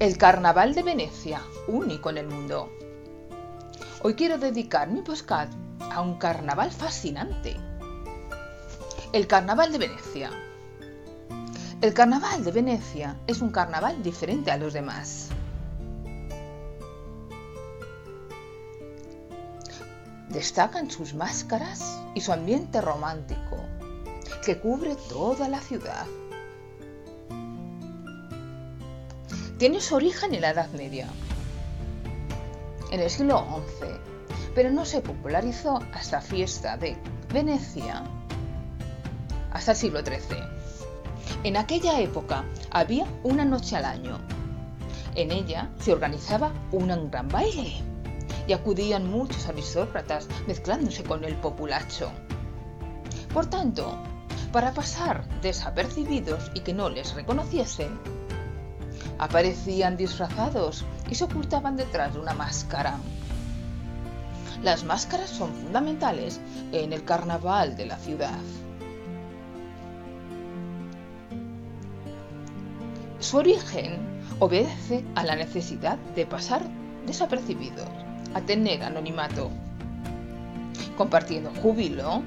El Carnaval de Venecia, único en el mundo. Hoy quiero dedicar mi podcast a un carnaval fascinante. El Carnaval de Venecia. El Carnaval de Venecia es un carnaval diferente a los demás. Destacan sus máscaras y su ambiente romántico, que cubre toda la ciudad. Tiene su origen en la Edad Media, en el siglo XI, pero no se popularizó hasta fiesta de Venecia hasta el siglo XIII. En aquella época había una noche al año. En ella se organizaba un gran baile y acudían muchos aristócratas mezclándose con el populacho. Por tanto, para pasar desapercibidos y que no les reconociesen, aparecían disfrazados y se ocultaban detrás de una máscara. Las máscaras son fundamentales en el carnaval de la ciudad. Su origen obedece a la necesidad de pasar desapercibidos, a tener anonimato, compartiendo júbilo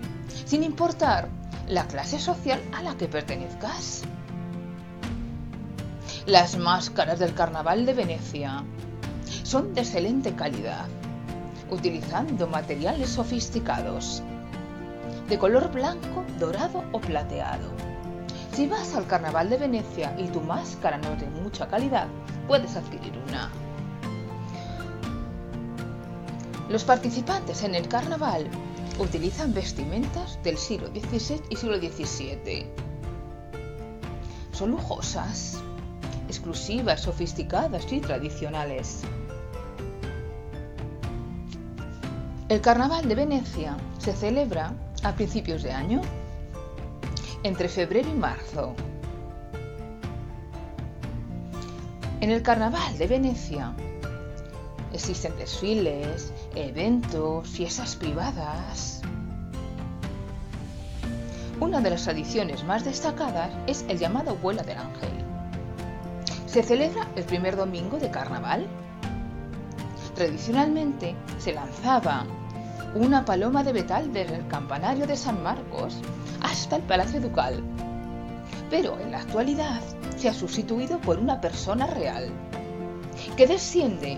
sin importar la clase social a la que pertenezcas. Las máscaras del Carnaval de Venecia son de excelente calidad, utilizando materiales sofisticados, de color blanco, dorado o plateado. Si vas al Carnaval de Venecia y tu máscara no es de mucha calidad, puedes adquirir una. Los participantes en el carnaval utilizan vestimentas del siglo XVI y siglo XVII. Son lujosas, exclusivas, sofisticadas y tradicionales. El Carnaval de Venecia se celebra a principios de año, entre febrero y marzo. En el Carnaval de Venecia existen desfiles, eventos, fiestas privadas. Una de las tradiciones más destacadas es el llamado Vuela del Ángel se celebra el primer domingo de carnaval. Tradicionalmente se lanzaba una paloma de metal desde el campanario de San Marcos hasta el Palacio Ducal, pero en la actualidad se ha sustituido por una persona real, que desciende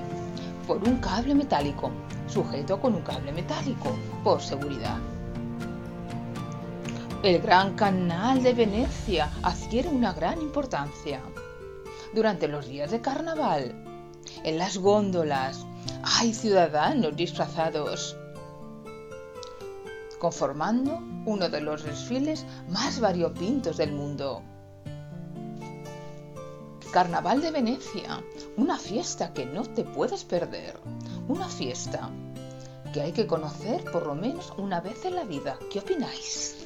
por un cable metálico, sujeto con un cable metálico, por seguridad. El Gran Canal de Venecia adquiere una gran importancia durante los días de carnaval. En las góndolas hay ciudadanos disfrazados, conformando uno de los desfiles más variopintos del mundo. Carnaval de Venecia, una fiesta que no te puedes perder, una fiesta que hay que conocer por lo menos una vez en la vida. ¿Qué opináis?